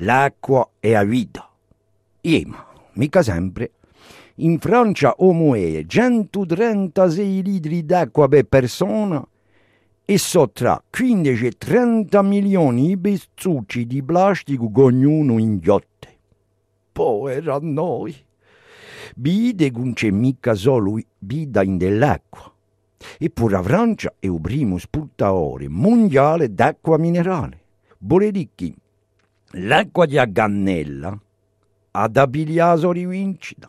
l'acqua è a vita. E ma, mica sempre. In Francia o muoie 136 litri d'acqua per persona e so tra 15 e 30 milioni di pezzucci di plastico ognuno inghiotte. Povera noi! Vide non c'è mica solo vita in dell'acqua. Eppure la Francia è il primo esportatore mondiale d'acqua minerale. Che l'acqua di Agannella ha da pigliare rivincita.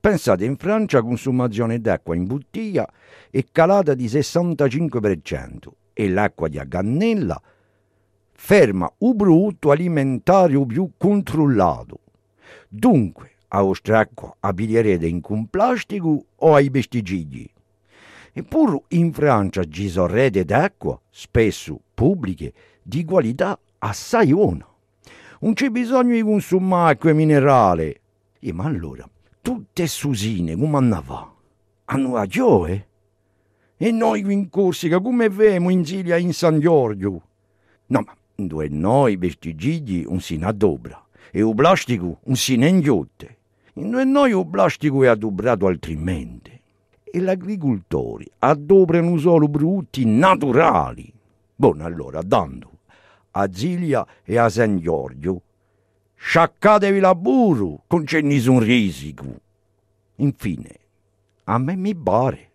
Pensate, in Francia consumazione d'acqua in bottiglia è calata di 65% e l'acqua di Agannella ferma un prodotto alimentare più controllato. Dunque, a vostra acqua a piglierete in un plastico o ai pesticidi? Eppure in Francia ci sono rete d'acqua, spesso pubbliche, di qualità assai buona. Non c'è bisogno di consumare acqua minerale. E ma allora, tutte susine come andava? Hanno ragione? E noi qui in Corsica come vediamo in Sicilia in San Giorgio? No, ma due noi pesticidi un si adobra e il plastico un si inghiotte. In due noi il plastico è adobrato altrimenti e gli agricoltori adobrano solo prodotti naturali. Buono allora, dando a Ziglia e a San Giorgio, sciaccatevi la burro, non c'è nessun risico. Infine, a me mi pare